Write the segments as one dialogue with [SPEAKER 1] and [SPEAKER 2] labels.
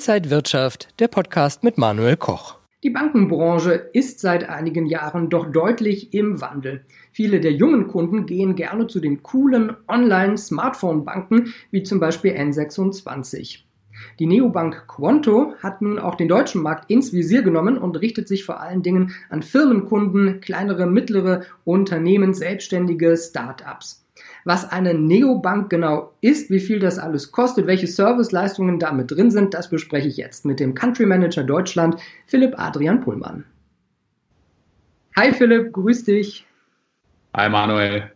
[SPEAKER 1] Inside Wirtschaft, der Podcast mit Manuel Koch.
[SPEAKER 2] Die Bankenbranche ist seit einigen Jahren doch deutlich im Wandel. Viele der jungen Kunden gehen gerne zu den coolen Online-Smartphone-Banken wie zum Beispiel N26. Die Neobank Quanto hat nun auch den deutschen Markt ins Visier genommen und richtet sich vor allen Dingen an Firmenkunden, kleinere, mittlere Unternehmen, selbstständige Start-ups. Was eine Neobank genau ist, wie viel das alles kostet, welche Serviceleistungen damit drin sind, das bespreche ich jetzt mit dem Country Manager Deutschland, Philipp Adrian Pullmann. Hi Philipp, grüß dich.
[SPEAKER 3] Hi Manuel.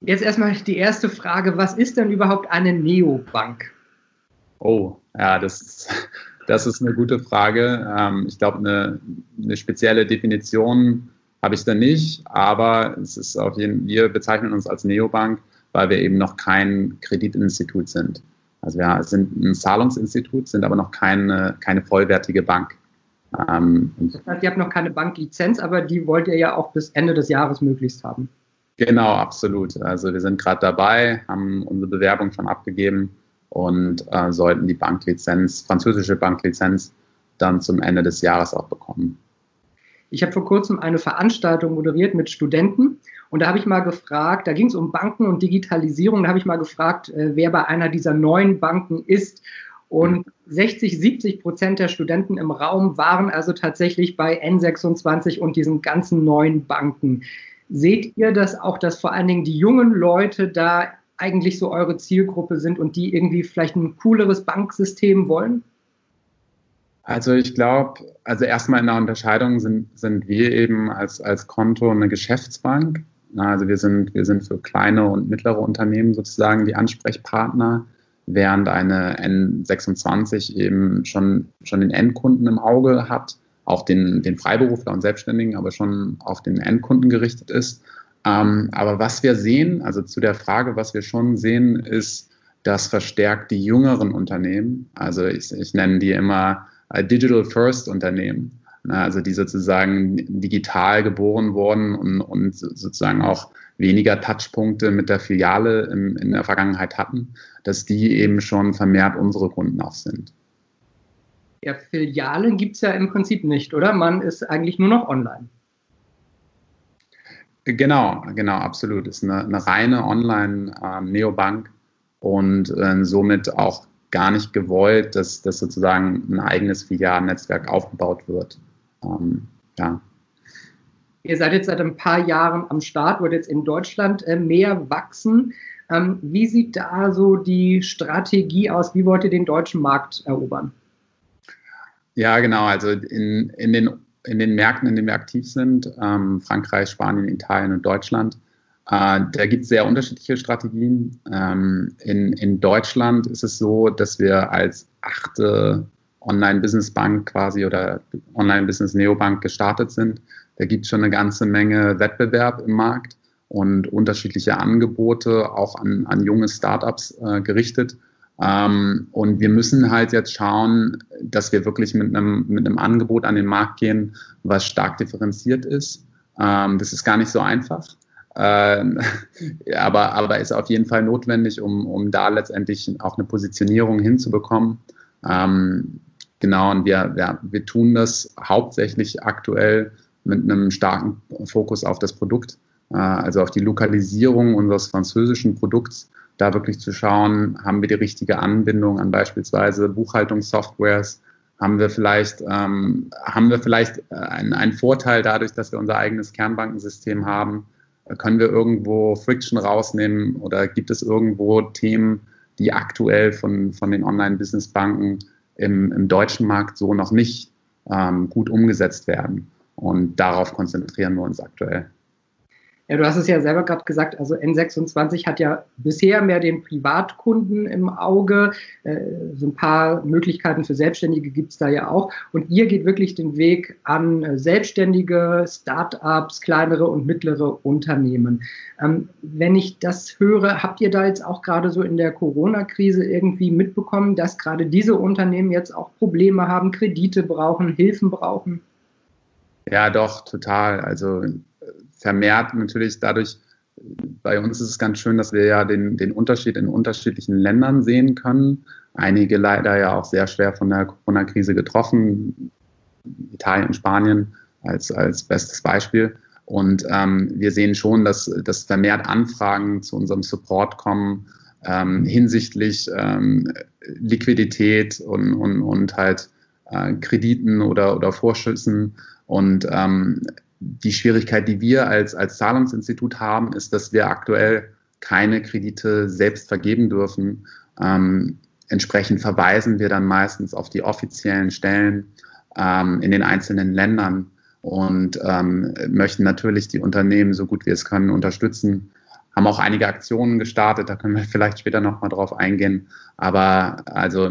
[SPEAKER 2] Jetzt erstmal die erste Frage, was ist denn überhaupt eine Neobank?
[SPEAKER 3] Oh, ja, das ist, das ist eine gute Frage. Ähm, ich glaube, eine, eine spezielle Definition habe ich da nicht, aber es ist auf jeden wir bezeichnen uns als Neobank, weil wir eben noch kein Kreditinstitut sind. Also wir sind ein Zahlungsinstitut, sind aber noch keine, keine vollwertige Bank.
[SPEAKER 2] Ähm, das heißt, ihr habt noch keine Banklizenz, aber die wollt ihr ja auch bis Ende des Jahres möglichst haben.
[SPEAKER 3] Genau, absolut. Also wir sind gerade dabei, haben unsere Bewerbung schon abgegeben und äh, sollten die Banklizenz, französische Banklizenz, dann zum Ende des Jahres auch bekommen.
[SPEAKER 2] Ich habe vor kurzem eine Veranstaltung moderiert mit Studenten und da habe ich mal gefragt, da ging es um Banken und Digitalisierung, da habe ich mal gefragt, äh, wer bei einer dieser neuen Banken ist. Und 60, 70 Prozent der Studenten im Raum waren also tatsächlich bei N26 und diesen ganzen neuen Banken. Seht ihr das auch, dass vor allen Dingen die jungen Leute da eigentlich so eure Zielgruppe sind und die irgendwie vielleicht ein cooleres Banksystem wollen?
[SPEAKER 3] Also ich glaube, also erstmal in der Unterscheidung sind, sind wir eben als, als Konto eine Geschäftsbank. Also wir sind, wir sind für kleine und mittlere Unternehmen sozusagen die Ansprechpartner, während eine N26 eben schon, schon den Endkunden im Auge hat, auch den, den Freiberufler und Selbstständigen, aber schon auf den Endkunden gerichtet ist. Ähm, aber was wir sehen, also zu der Frage, was wir schon sehen, ist, dass verstärkt die jüngeren Unternehmen, also ich, ich nenne die immer äh, Digital First Unternehmen, also die sozusagen digital geboren wurden und, und sozusagen auch weniger Touchpunkte mit der Filiale im, in der Vergangenheit hatten, dass die eben schon vermehrt unsere Kunden auch sind.
[SPEAKER 2] Ja, Filialen gibt es ja im Prinzip nicht, oder? Man ist eigentlich nur noch online.
[SPEAKER 3] Genau, genau, absolut. Es ist eine, eine reine Online-Neobank ähm, und äh, somit auch gar nicht gewollt, dass, dass sozusagen ein eigenes Filialnetzwerk aufgebaut wird. Ähm, ja.
[SPEAKER 2] Ihr seid jetzt seit ein paar Jahren am Start, wird jetzt in Deutschland äh, mehr wachsen. Ähm, wie sieht da so die Strategie aus? Wie wollt ihr den deutschen Markt erobern?
[SPEAKER 3] Ja, genau. Also in, in, den, in den Märkten, in denen wir aktiv sind, ähm, Frankreich, Spanien, Italien und Deutschland, äh, da gibt es sehr unterschiedliche Strategien. Ähm, in, in Deutschland ist es so, dass wir als achte Online-Business-Bank quasi oder Online-Business-Neobank gestartet sind. Da gibt es schon eine ganze Menge Wettbewerb im Markt und unterschiedliche Angebote auch an, an junge Startups äh, gerichtet. Ähm, und wir müssen halt jetzt schauen, dass wir wirklich mit einem, mit einem Angebot an den Markt gehen, was stark differenziert ist. Ähm, das ist gar nicht so einfach. Ähm, aber, aber ist auf jeden Fall notwendig, um, um da letztendlich auch eine Positionierung hinzubekommen. Ähm, genau, und wir, wir, wir tun das hauptsächlich aktuell mit einem starken Fokus auf das Produkt, äh, also auf die Lokalisierung unseres französischen Produkts, da wirklich zu schauen, haben wir die richtige Anbindung an beispielsweise Buchhaltungssoftwares, haben wir vielleicht, ähm, haben wir vielleicht äh, einen, einen Vorteil dadurch, dass wir unser eigenes Kernbankensystem haben, können wir irgendwo Friction rausnehmen oder gibt es irgendwo Themen, die aktuell von, von den Online-Business-Banken im, im deutschen Markt so noch nicht ähm, gut umgesetzt werden? Und darauf konzentrieren wir uns aktuell.
[SPEAKER 2] Ja, du hast es ja selber gerade gesagt, also N26 hat ja bisher mehr den Privatkunden im Auge. Äh, so ein paar Möglichkeiten für Selbstständige gibt es da ja auch. Und ihr geht wirklich den Weg an äh, Selbstständige, Start-ups, kleinere und mittlere Unternehmen. Ähm, wenn ich das höre, habt ihr da jetzt auch gerade so in der Corona-Krise irgendwie mitbekommen, dass gerade diese Unternehmen jetzt auch Probleme haben, Kredite brauchen, Hilfen brauchen?
[SPEAKER 3] Ja, doch, total. Also vermehrt natürlich dadurch, bei uns ist es ganz schön, dass wir ja den, den Unterschied in unterschiedlichen Ländern sehen können. Einige leider ja auch sehr schwer von der Corona-Krise getroffen. Italien, Spanien als, als bestes Beispiel. Und ähm, wir sehen schon, dass, dass vermehrt Anfragen zu unserem Support kommen ähm, hinsichtlich ähm, Liquidität und, und, und halt äh, Krediten oder, oder Vorschüssen. Und ähm, die Schwierigkeit, die wir als, als Zahlungsinstitut haben, ist, dass wir aktuell keine Kredite selbst vergeben dürfen. Ähm, entsprechend verweisen wir dann meistens auf die offiziellen Stellen ähm, in den einzelnen Ländern und ähm, möchten natürlich die Unternehmen so gut wir es können unterstützen. Haben auch einige Aktionen gestartet, da können wir vielleicht später nochmal drauf eingehen. Aber also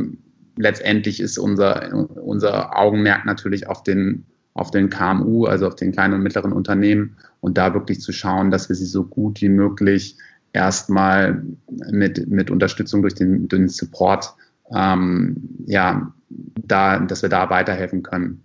[SPEAKER 3] letztendlich ist unser, unser Augenmerk natürlich auf den, auf den KMU, also auf den kleinen und mittleren Unternehmen und da wirklich zu schauen, dass wir sie so gut wie möglich erstmal mit, mit Unterstützung durch den, den Support, ähm, ja, da, dass wir da weiterhelfen können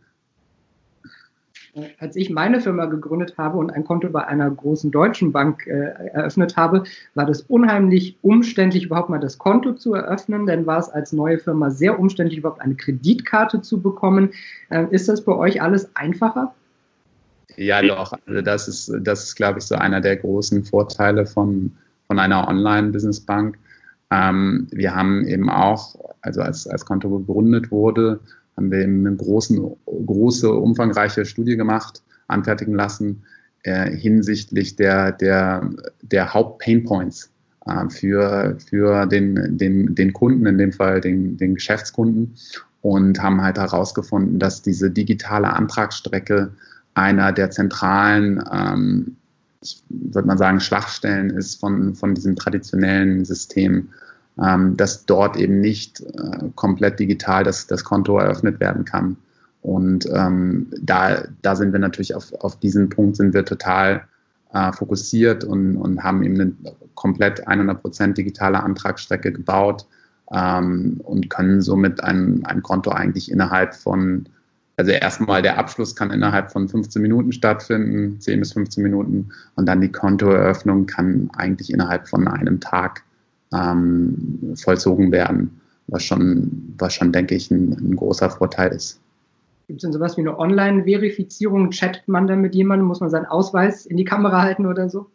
[SPEAKER 2] als ich meine Firma gegründet habe und ein Konto bei einer großen deutschen Bank äh, eröffnet habe, war das unheimlich umständlich, überhaupt mal das Konto zu eröffnen. Denn war es als neue Firma sehr umständlich, überhaupt eine Kreditkarte zu bekommen. Äh, ist das bei euch alles einfacher?
[SPEAKER 3] Ja, doch. Also das ist, das ist, glaube ich, so einer der großen Vorteile von, von einer Online-Business-Bank. Ähm, wir haben eben auch, also als, als Konto gegründet wurde, haben wir eben eine großen, große, umfangreiche Studie gemacht, anfertigen lassen äh, hinsichtlich der, der, der Haupt-Painpoints äh, für, für den, den, den Kunden, in dem Fall den, den Geschäftskunden, und haben halt herausgefunden, dass diese digitale Antragsstrecke einer der zentralen, ähm, würde man sagen, Schwachstellen ist von, von diesem traditionellen System ähm, dass dort eben nicht äh, komplett digital das, das Konto eröffnet werden kann. Und ähm, da, da sind wir natürlich auf, auf diesen Punkt sind wir total äh, fokussiert und, und haben eben eine komplett 100% digitale Antragsstrecke gebaut ähm, und können somit ein, ein Konto eigentlich innerhalb von, also erstmal der Abschluss kann innerhalb von 15 Minuten stattfinden, 10 bis 15 Minuten und dann die Kontoeröffnung kann eigentlich innerhalb von einem Tag ähm, vollzogen werden, was schon, was schon, denke ich, ein, ein großer Vorteil ist.
[SPEAKER 2] Gibt es denn sowas wie eine Online-Verifizierung? Chattet man dann mit jemandem? Muss man seinen Ausweis in die Kamera halten oder so?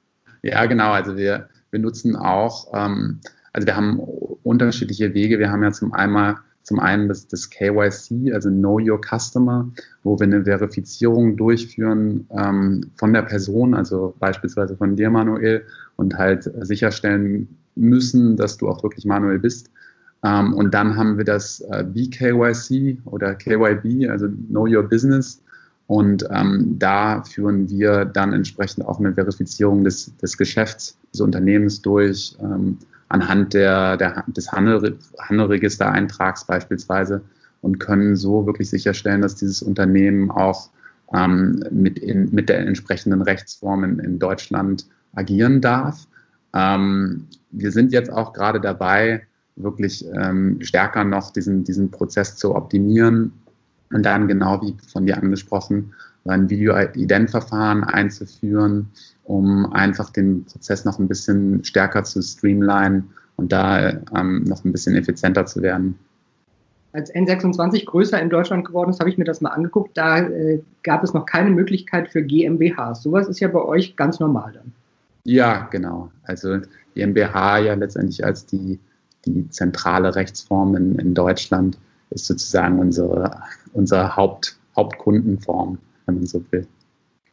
[SPEAKER 3] Ja, genau. Also wir, wir nutzen auch, ähm, also wir haben unterschiedliche Wege. Wir haben ja zum einmal zum einen das, das KYC, also Know Your Customer, wo wir eine Verifizierung durchführen ähm, von der Person, also beispielsweise von dir, Manuel, und halt sicherstellen müssen, dass du auch wirklich manuell bist. Ähm, und dann haben wir das äh, BKYC oder KYB, also Know Your Business. Und ähm, da führen wir dann entsprechend auch eine Verifizierung des, des Geschäfts des Unternehmens durch, ähm, anhand der, der, des Handel, Handelregistereintrags beispielsweise und können so wirklich sicherstellen, dass dieses Unternehmen auch ähm, mit, in, mit der entsprechenden Rechtsform in, in Deutschland agieren darf. Ähm, wir sind jetzt auch gerade dabei, wirklich ähm, stärker noch diesen, diesen Prozess zu optimieren und dann genau wie von dir angesprochen, ein Video-Ident-Verfahren einzuführen, um einfach den Prozess noch ein bisschen stärker zu streamlinen und da ähm, noch ein bisschen effizienter zu werden.
[SPEAKER 2] Als N26 größer in Deutschland geworden ist, habe ich mir das mal angeguckt. Da äh, gab es noch keine Möglichkeit für GmbHs. Sowas ist ja bei euch ganz normal dann.
[SPEAKER 3] Ja, genau. Also GmbH ja letztendlich als die, die zentrale Rechtsform in, in Deutschland ist sozusagen unsere, unsere Haupt, Hauptkundenform, wenn man so will.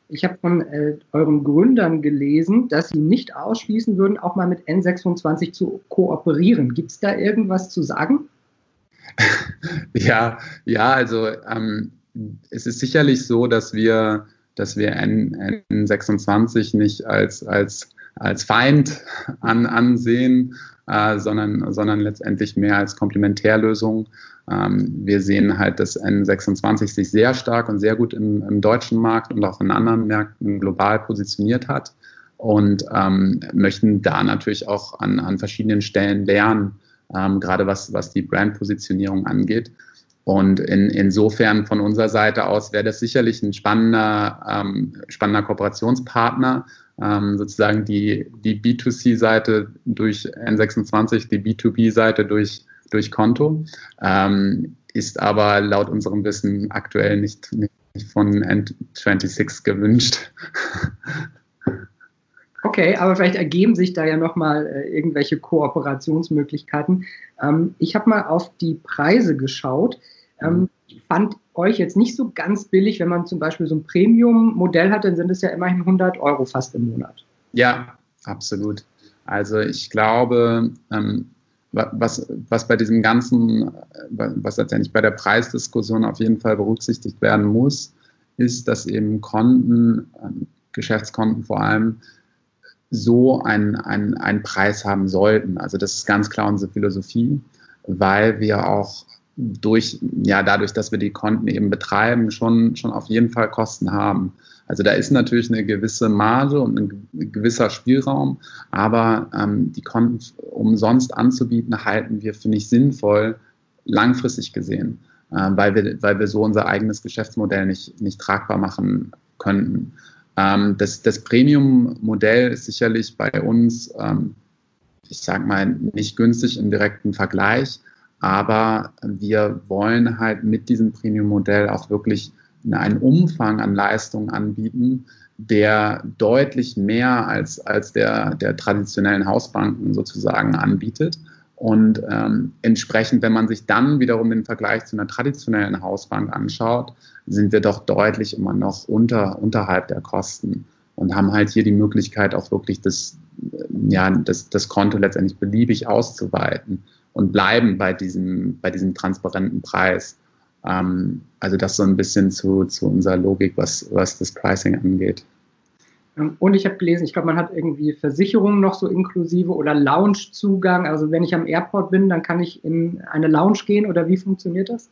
[SPEAKER 2] Ich habe von äh, euren Gründern gelesen, dass sie nicht ausschließen würden, auch mal mit N26 zu kooperieren. Gibt es da irgendwas zu sagen?
[SPEAKER 3] ja, ja, also ähm, es ist sicherlich so, dass wir dass wir N, N26 nicht als, als, als Feind an, ansehen, äh, sondern, sondern letztendlich mehr als Komplementärlösung. Ähm, wir sehen halt, dass N26 sich sehr stark und sehr gut im, im deutschen Markt und auch in anderen Märkten global positioniert hat und ähm, möchten da natürlich auch an, an verschiedenen Stellen lernen, ähm, gerade was, was die Brandpositionierung angeht. Und in, insofern von unserer Seite aus wäre das sicherlich ein spannender, ähm, spannender Kooperationspartner, ähm, sozusagen die, die B2C-Seite durch N26, die B2B-Seite durch, durch Konto, ähm, ist aber laut unserem Wissen aktuell nicht, nicht von N26 gewünscht.
[SPEAKER 2] Okay, aber vielleicht ergeben sich da ja nochmal äh, irgendwelche Kooperationsmöglichkeiten. Ähm, ich habe mal auf die Preise geschaut. Ähm, ich fand euch jetzt nicht so ganz billig, wenn man zum Beispiel so ein Premium-Modell hat, dann sind es ja immerhin 100 Euro fast im Monat.
[SPEAKER 3] Ja, absolut. Also ich glaube, ähm, was, was bei diesem ganzen, was letztendlich bei der Preisdiskussion auf jeden Fall berücksichtigt werden muss, ist, dass eben Konten, ähm, Geschäftskonten vor allem, so einen, einen, einen Preis haben sollten. Also das ist ganz klar unsere Philosophie, weil wir auch durch, ja, dadurch, dass wir die Konten eben betreiben, schon, schon auf jeden Fall Kosten haben. Also da ist natürlich eine gewisse Marge und ein gewisser Spielraum, aber ähm, die Konten umsonst anzubieten, halten wir, finde ich, sinnvoll, langfristig gesehen, äh, weil, wir, weil wir so unser eigenes Geschäftsmodell nicht, nicht tragbar machen könnten. Ähm, das das Premium-Modell ist sicherlich bei uns, ähm, ich sage mal, nicht günstig im direkten Vergleich, aber wir wollen halt mit diesem Premium-Modell auch wirklich einen Umfang an Leistungen anbieten, der deutlich mehr als, als der, der traditionellen Hausbanken sozusagen anbietet. Und ähm, entsprechend, wenn man sich dann wiederum den Vergleich zu einer traditionellen Hausbank anschaut, sind wir doch deutlich immer noch unter, unterhalb der Kosten und haben halt hier die Möglichkeit, auch wirklich das, ja, das, das Konto letztendlich beliebig auszuweiten und bleiben bei diesem, bei diesem transparenten Preis. Ähm, also das so ein bisschen zu, zu unserer Logik, was, was das Pricing angeht.
[SPEAKER 2] Ähm, und ich habe gelesen, ich glaube, man hat irgendwie Versicherungen noch so inklusive oder Loungezugang. Also wenn ich am Airport bin, dann kann ich in eine Lounge gehen oder wie funktioniert das?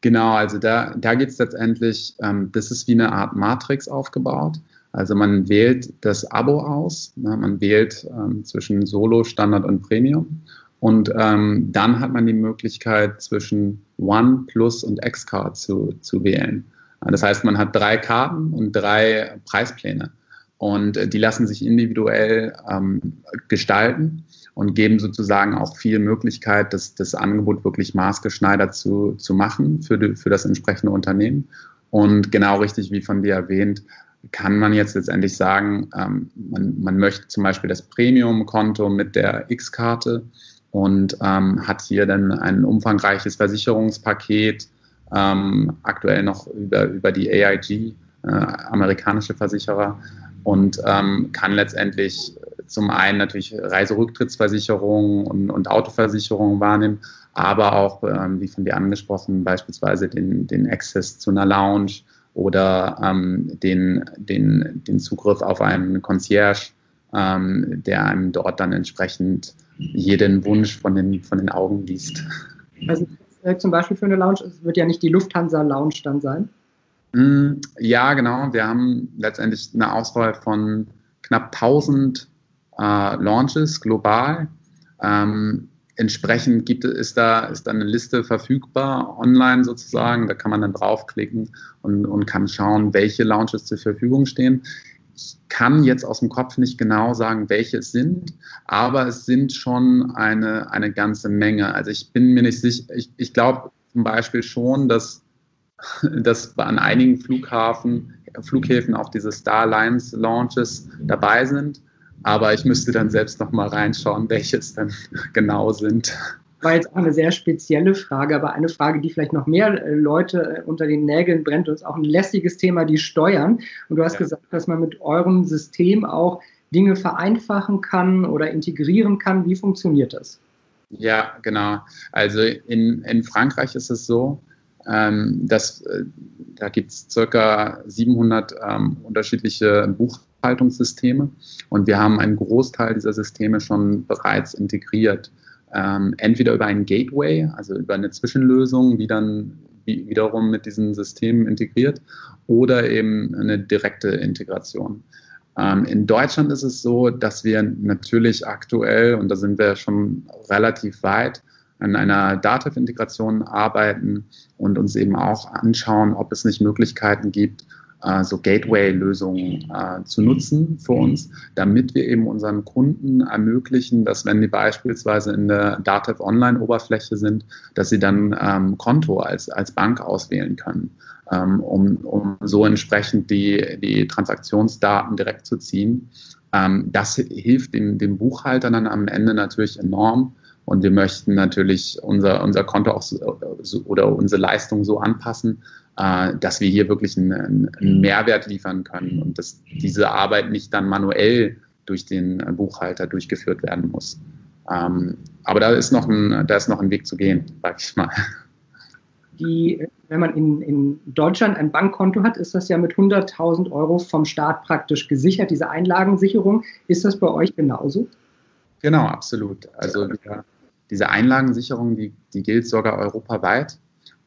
[SPEAKER 3] Genau, also da, da geht es letztendlich, ähm, das ist wie eine Art Matrix aufgebaut. Also man wählt das Abo aus, ne, man wählt ähm, zwischen Solo, Standard und Premium und ähm, dann hat man die Möglichkeit zwischen One, Plus und X-Card zu, zu wählen. Das heißt, man hat drei Karten und drei Preispläne. Und äh, die lassen sich individuell ähm, gestalten und geben sozusagen auch viel Möglichkeit, das, das Angebot wirklich maßgeschneidert zu, zu machen für, die, für das entsprechende Unternehmen. Und genau richtig, wie von dir erwähnt, kann man jetzt letztendlich sagen, ähm, man, man möchte zum Beispiel das Premium-Konto mit der X-Karte und ähm, hat hier dann ein umfangreiches Versicherungspaket, ähm, aktuell noch über, über die AIG, äh, amerikanische Versicherer, und ähm, kann letztendlich zum einen natürlich Reiserücktrittsversicherungen und, und Autoversicherungen wahrnehmen, aber auch, ähm, wie von dir angesprochen, beispielsweise den, den Access zu einer Lounge oder ähm, den, den, den Zugriff auf einen Concierge, ähm, der einem dort dann entsprechend jeden Wunsch von den, von den Augen liest.
[SPEAKER 2] Also äh, zum Beispiel für eine Lounge, es wird ja nicht die Lufthansa Lounge dann sein.
[SPEAKER 3] Mm, ja, genau. Wir haben letztendlich eine Auswahl von knapp 1000 äh, Launches global. Ähm, entsprechend gibt es, ist, da, ist da eine Liste verfügbar online sozusagen. Da kann man dann draufklicken und, und kann schauen, welche Launches zur Verfügung stehen. Ich kann jetzt aus dem Kopf nicht genau sagen, welche es sind, aber es sind schon eine, eine ganze Menge. Also ich bin mir nicht sicher, ich, ich glaube zum Beispiel schon, dass dass an einigen Flughafen, Flughäfen auch diese Starlines Launches dabei sind. Aber ich müsste dann selbst noch mal reinschauen, welche es dann genau sind.
[SPEAKER 2] War jetzt auch eine sehr spezielle Frage, aber eine Frage, die vielleicht noch mehr äh, Leute äh, unter den Nägeln brennt und ist auch ein lästiges Thema, die Steuern. Und du hast ja. gesagt, dass man mit eurem System auch Dinge vereinfachen kann oder integrieren kann. Wie funktioniert das?
[SPEAKER 3] Ja, genau. Also in, in Frankreich ist es so, ähm, das, äh, da gibt es circa 700 ähm, unterschiedliche Buchhaltungssysteme und wir haben einen Großteil dieser Systeme schon bereits integriert. Ähm, entweder über ein Gateway, also über eine Zwischenlösung, die dann wiederum mit diesen Systemen integriert, oder eben eine direkte Integration. Ähm, in Deutschland ist es so, dass wir natürlich aktuell, und da sind wir schon relativ weit, an einer Dativ-Integration arbeiten und uns eben auch anschauen, ob es nicht Möglichkeiten gibt, äh, so Gateway-Lösungen äh, zu nutzen für uns, damit wir eben unseren Kunden ermöglichen, dass wenn die beispielsweise in der Datev Online-Oberfläche sind, dass sie dann ähm, Konto als, als Bank auswählen können, ähm, um, um so entsprechend die, die Transaktionsdaten direkt zu ziehen. Ähm, das hilft dem, dem Buchhalter dann am Ende natürlich enorm. Und wir möchten natürlich unser, unser Konto auch so, oder unsere Leistung so anpassen, äh, dass wir hier wirklich einen, einen Mehrwert liefern können und dass diese Arbeit nicht dann manuell durch den Buchhalter durchgeführt werden muss. Ähm, aber da ist noch ein, da ist noch ein Weg zu gehen, sag ich mal.
[SPEAKER 2] Die, wenn man in, in Deutschland ein Bankkonto hat, ist das ja mit 100.000 Euro vom Staat praktisch gesichert, diese Einlagensicherung. Ist das bei euch genauso?
[SPEAKER 3] Genau, absolut. Also diese Einlagensicherung, die, die gilt sogar europaweit.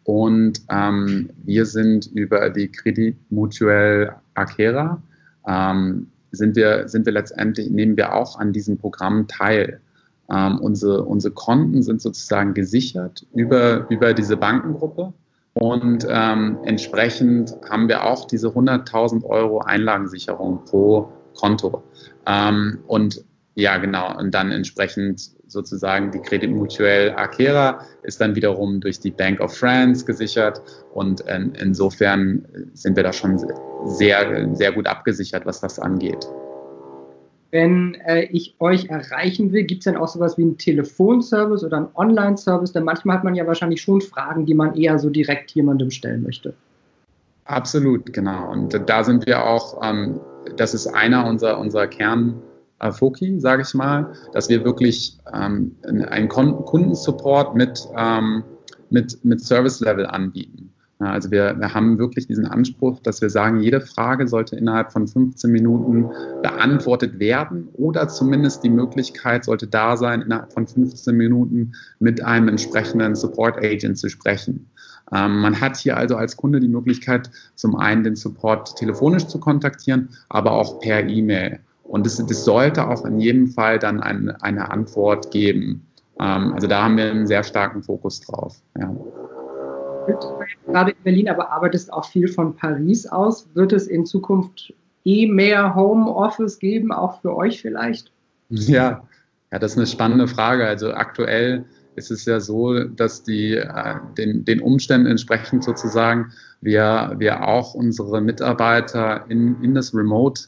[SPEAKER 3] Und ähm, wir sind über die Credit Mutual Akera, ähm, sind, wir, sind wir letztendlich, nehmen wir auch an diesem Programm teil. Ähm, unsere, unsere Konten sind sozusagen gesichert über, über diese Bankengruppe. Und ähm, entsprechend haben wir auch diese 100.000 Euro Einlagensicherung pro Konto. Ähm, und ja, genau. Und dann entsprechend sozusagen die Credit Mutuelle Akera ist dann wiederum durch die Bank of France gesichert. Und in, insofern sind wir da schon sehr, sehr gut abgesichert, was das angeht.
[SPEAKER 2] Wenn äh, ich euch erreichen will, gibt es dann auch sowas wie einen Telefonservice oder einen Online-Service? Denn manchmal hat man ja wahrscheinlich schon Fragen, die man eher so direkt jemandem stellen möchte.
[SPEAKER 3] Absolut, genau. Und da sind wir auch, ähm, das ist einer unserer, unserer Kern- Foki, sage ich mal, dass wir wirklich ähm, einen Kundensupport mit, ähm, mit, mit Service-Level anbieten. Ja, also wir, wir haben wirklich diesen Anspruch, dass wir sagen, jede Frage sollte innerhalb von 15 Minuten beantwortet werden oder zumindest die Möglichkeit sollte da sein, innerhalb von 15 Minuten mit einem entsprechenden Support Agent zu sprechen. Ähm, man hat hier also als Kunde die Möglichkeit, zum einen den Support telefonisch zu kontaktieren, aber auch per E-Mail. Und das, das sollte auch in jedem Fall dann ein, eine Antwort geben. Ähm, also da haben wir einen sehr starken Fokus drauf. Ja.
[SPEAKER 2] Gerade in Berlin, aber arbeitest auch viel von Paris aus. Wird es in Zukunft eh mehr Homeoffice geben, auch für euch vielleicht?
[SPEAKER 3] Ja, ja, das ist eine spannende Frage. Also aktuell ist es ja so, dass die äh, den, den Umständen entsprechend sozusagen wir, wir auch unsere Mitarbeiter in, in das Remote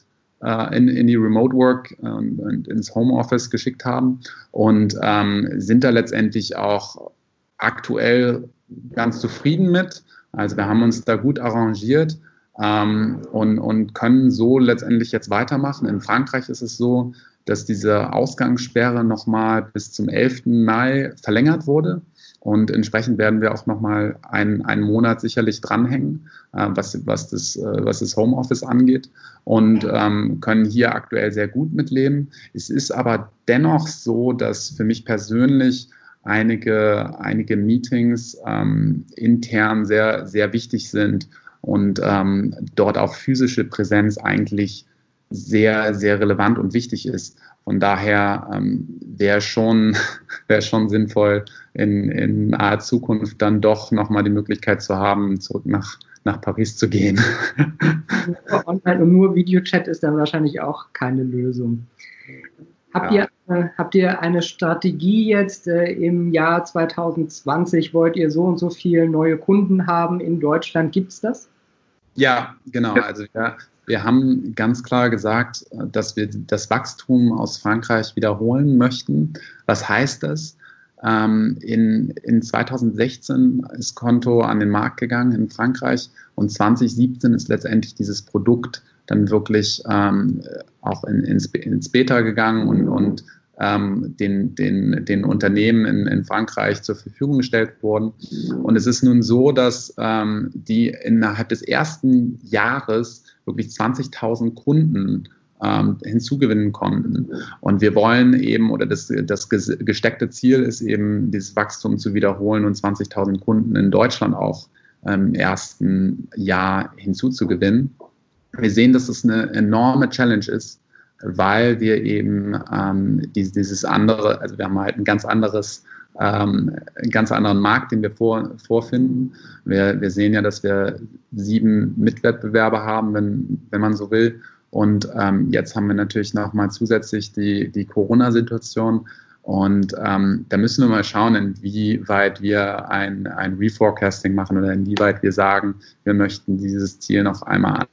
[SPEAKER 3] in, in die Remote Work ähm, und ins Homeoffice geschickt haben und ähm, sind da letztendlich auch aktuell ganz zufrieden mit. Also wir haben uns da gut arrangiert ähm, und, und können so letztendlich jetzt weitermachen. In Frankreich ist es so, dass diese Ausgangssperre nochmal bis zum 11. Mai verlängert wurde. Und entsprechend werden wir auch nochmal einen, einen Monat sicherlich dranhängen, äh, was, was, das, äh, was das Homeoffice angeht und ähm, können hier aktuell sehr gut mitleben. Es ist aber dennoch so, dass für mich persönlich einige, einige Meetings ähm, intern sehr, sehr wichtig sind und ähm, dort auch physische Präsenz eigentlich sehr, sehr relevant und wichtig ist. Von daher ähm, wäre schon, wär schon sinnvoll, in, in naher Zukunft dann doch nochmal die Möglichkeit zu haben, zurück nach, nach Paris zu gehen.
[SPEAKER 2] Nur Online und nur Videochat ist dann wahrscheinlich auch keine Lösung. Habt, ja. ihr, äh, habt ihr eine Strategie jetzt äh, im Jahr 2020? Wollt ihr so und so viele neue Kunden haben in Deutschland? Gibt es das?
[SPEAKER 3] Ja, genau. Also ja, wir haben ganz klar gesagt, dass wir das Wachstum aus Frankreich wiederholen möchten. Was heißt das? Ähm, in, in 2016 ist Konto an den Markt gegangen in Frankreich und 2017 ist letztendlich dieses Produkt dann wirklich ähm, auch in, ins, ins Beta gegangen und, und ähm, den, den, den Unternehmen in, in Frankreich zur Verfügung gestellt worden. Und es ist nun so, dass ähm, die innerhalb des ersten Jahres wirklich 20.000 Kunden ähm, hinzugewinnen konnten. Und wir wollen eben, oder das, das gesteckte Ziel ist eben, dieses Wachstum zu wiederholen und 20.000 Kunden in Deutschland auch im ersten Jahr hinzuzugewinnen. Wir sehen, dass es eine enorme Challenge ist, weil wir eben ähm, dieses andere, also wir haben halt ein ganz anderes ähm, einen ganz anderen Markt, den wir vor, vorfinden. Wir, wir sehen ja, dass wir sieben Mitwettbewerber haben, wenn, wenn man so will. Und ähm, jetzt haben wir natürlich nochmal zusätzlich die, die Corona-Situation. Und ähm, da müssen wir mal schauen, inwieweit wir ein, ein Reforecasting machen oder inwieweit wir sagen, wir möchten dieses Ziel noch einmal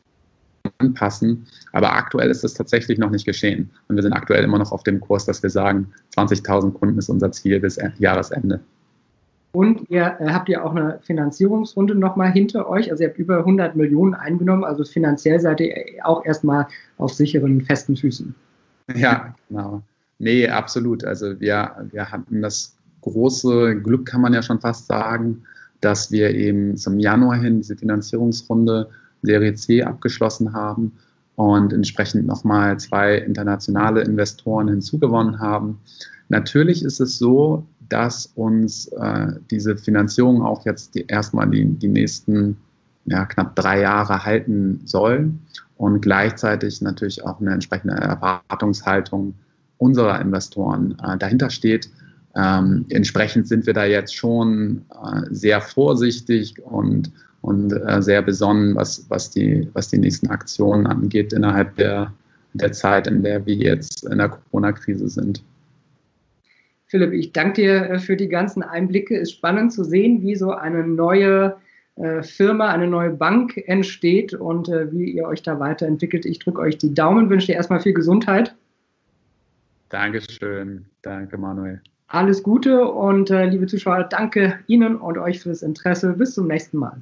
[SPEAKER 3] anpassen. Aber aktuell ist das tatsächlich noch nicht geschehen. Und wir sind aktuell immer noch auf dem Kurs, dass wir sagen, 20.000 Kunden ist unser Ziel bis Jahresende.
[SPEAKER 2] Und ihr äh, habt ja auch eine Finanzierungsrunde nochmal hinter euch. Also ihr habt über 100 Millionen eingenommen. Also finanziell seid ihr auch erstmal auf sicheren, festen Füßen.
[SPEAKER 3] Ja, genau. Nee, absolut. Also wir, wir hatten das große Glück, kann man ja schon fast sagen, dass wir eben zum Januar hin diese Finanzierungsrunde Serie C abgeschlossen haben und entsprechend nochmal zwei internationale Investoren hinzugewonnen haben. Natürlich ist es so, dass uns äh, diese Finanzierung auch jetzt die, erstmal die, die nächsten ja, knapp drei Jahre halten soll und gleichzeitig natürlich auch eine entsprechende Erwartungshaltung unserer Investoren äh, dahinter steht. Ähm, entsprechend sind wir da jetzt schon äh, sehr vorsichtig und und äh, sehr besonnen, was, was, die, was die nächsten Aktionen angeht innerhalb der, der Zeit, in der wir jetzt in der Corona-Krise sind.
[SPEAKER 2] Philipp, ich danke dir äh, für die ganzen Einblicke. Es ist spannend zu sehen, wie so eine neue äh, Firma, eine neue Bank entsteht und äh, wie ihr euch da weiterentwickelt. Ich drücke euch die Daumen, wünsche dir erstmal viel Gesundheit.
[SPEAKER 3] Dankeschön. Danke, Manuel.
[SPEAKER 2] Alles Gute und äh, liebe Zuschauer, danke Ihnen und euch fürs Interesse. Bis zum nächsten Mal.